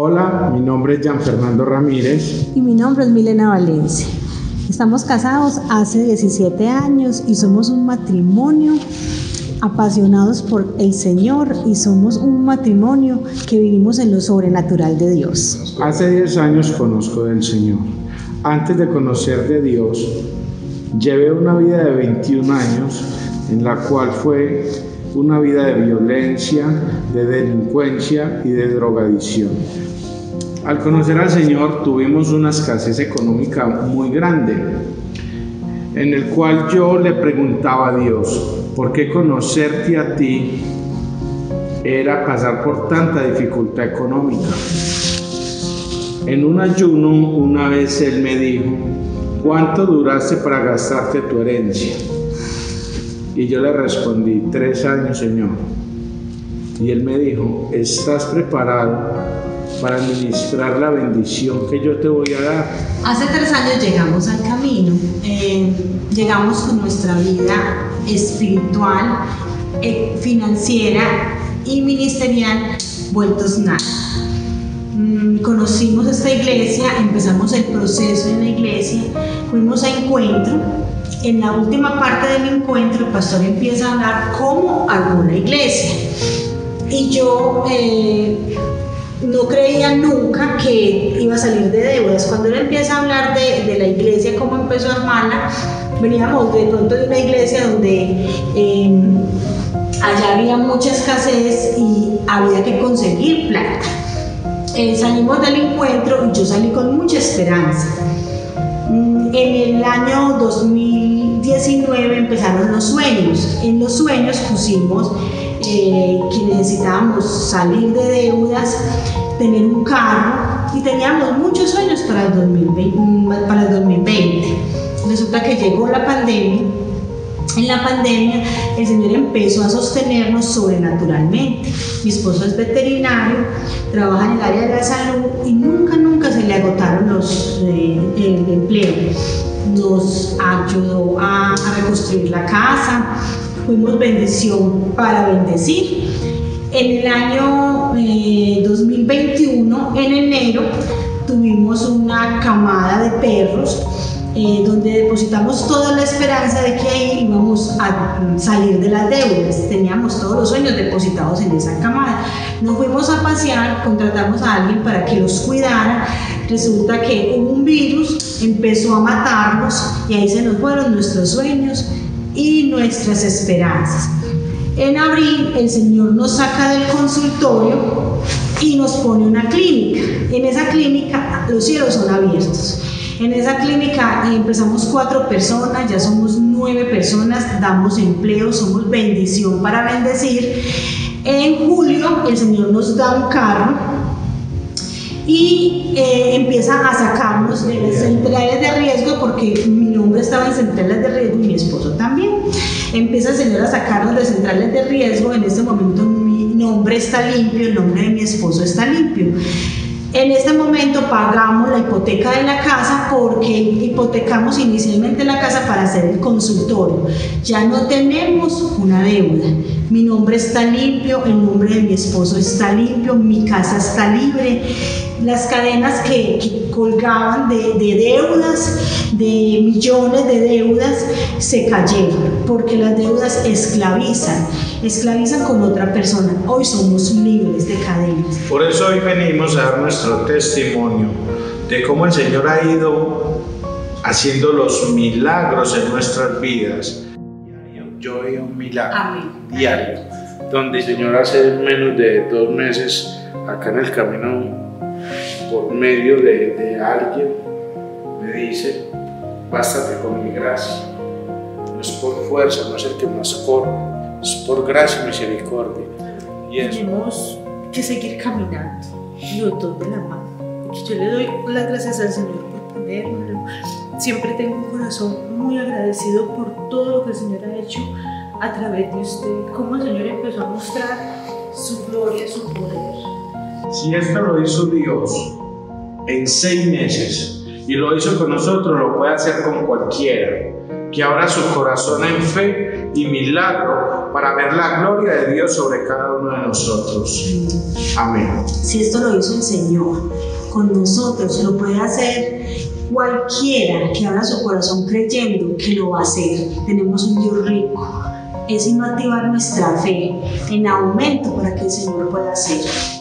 Hola, mi nombre es Jean Fernando Ramírez. Y mi nombre es Milena Valencia. Estamos casados hace 17 años y somos un matrimonio apasionados por el Señor y somos un matrimonio que vivimos en lo sobrenatural de Dios. Hace 10 años conozco del Señor. Antes de conocer de Dios, llevé una vida de 21 años en la cual fue una vida de violencia, de delincuencia y de drogadicción. Al conocer al Señor tuvimos una escasez económica muy grande, en el cual yo le preguntaba a Dios, ¿por qué conocerte a ti era pasar por tanta dificultad económica? En un ayuno una vez él me dijo, ¿cuánto duraste para gastarte tu herencia? Y yo le respondí, tres años, Señor. Y él me dijo, ¿estás preparado para administrar la bendición que yo te voy a dar? Hace tres años llegamos al camino, eh, llegamos con nuestra vida espiritual, eh, financiera y ministerial vueltos nada. Mm, conocimos esta iglesia, empezamos el proceso en la iglesia, fuimos a encuentro en la última parte del encuentro el pastor empieza a hablar cómo alguna iglesia. Y yo eh, no creía nunca que iba a salir de deudas. Cuando él empieza a hablar de, la iglesia, cómo empezó a armarla, veníamos de pronto de una iglesia donde em, allá había mucha escasez y había que conseguir plata. Eh, salimos del encuentro y yo salí con mucha esperanza. En el año 2019 empezaron los sueños. En los sueños pusimos eh, que necesitábamos salir de deudas, tener un carro y teníamos muchos sueños para el 2020. Mm, para el 2020. Resulta que llegó la pandemia en la pandemia el Señor empezó a sostenernos sobrenaturalmente. Mi esposo es veterinario, trabaja en el área de la salud y nunca, nunca se le agotaron los eh, el empleo. Nos ayudó a, reconstruir la casa, fuimos bendición para bendecir. En el año 2021, eh, en enero, tuvimos una camada de perros eh, donde depositamos toda la esperanza de que ahí íbamos a salir de las deudas. Teníamos todos los sueños depositados en esa camada. Nos fuimos a pasear, contratamos a alguien para que los cuidara. Resulta que un virus, empezó a matarnos y ahí se nos fueron nuestros sueños y nuestras esperanzas. En abril el Señor nos saca del consultorio y nos pone una clínica. En esa clínica los cielos son abiertos. En esa clínica empezamos cuatro personas, ya somos nueve personas, damos empleo, somos bendición para bendecir. En julio el Señor nos da un carro y eh, empieza a sacarnos de las centrales de riesgo porque mi nombre estaba en centrales de riesgo y mi esposo también. Empieza el Señor a sacarnos de centrales de riesgo. En este momento mi nombre está limpio, el nombre de mi esposo está limpio. En este momento pagamos la hipoteca de la casa porque hipotecamos inicialmente la casa para hacer el consultorio. Ya no tenemos una deuda. Mi nombre está limpio, el nombre de mi esposo está limpio, mi casa está libre. Las cadenas que, colgaban de, de deudas, de millones de deudas, se cayeron porque las deudas esclavizan esclavizan con otra persona. Hoy somos libres de cadenas. Por eso hoy venimos a dar nuestro testimonio de cómo el Señor ha ido haciendo los milagros en nuestras vidas. Yo veo un milagro diario, donde el Señor hace menos de dos meses acá en el camino, medio de, de alguien, me dice, bástate con mi gracia. No es por fuerza, no es el que más corre, es por gracia y misericordia. Y Tenemos que seguir caminando, los dos de la mano. Yo le doy las gracias al Señor por ponérmelo. Siempre tengo un corazón muy agradecido por todo lo que el Señor ha hecho a través de usted, cómo el Señor empezó a mostrar su gloria, su poder. Si esto lo hizo Dios en seis meses y lo hizo con nosotros, lo puede hacer con cualquiera que abra su corazón en fe y milagro para ver la gloria de Dios sobre cada uno de nosotros. Amén. Si esto lo hizo el Señor con nosotros, lo puede hacer cualquiera que abra su corazón creyendo que lo va a hacer. Tenemos un Dios rico. Es inactivar nuestra fe en aumento para que el Señor pueda hacer.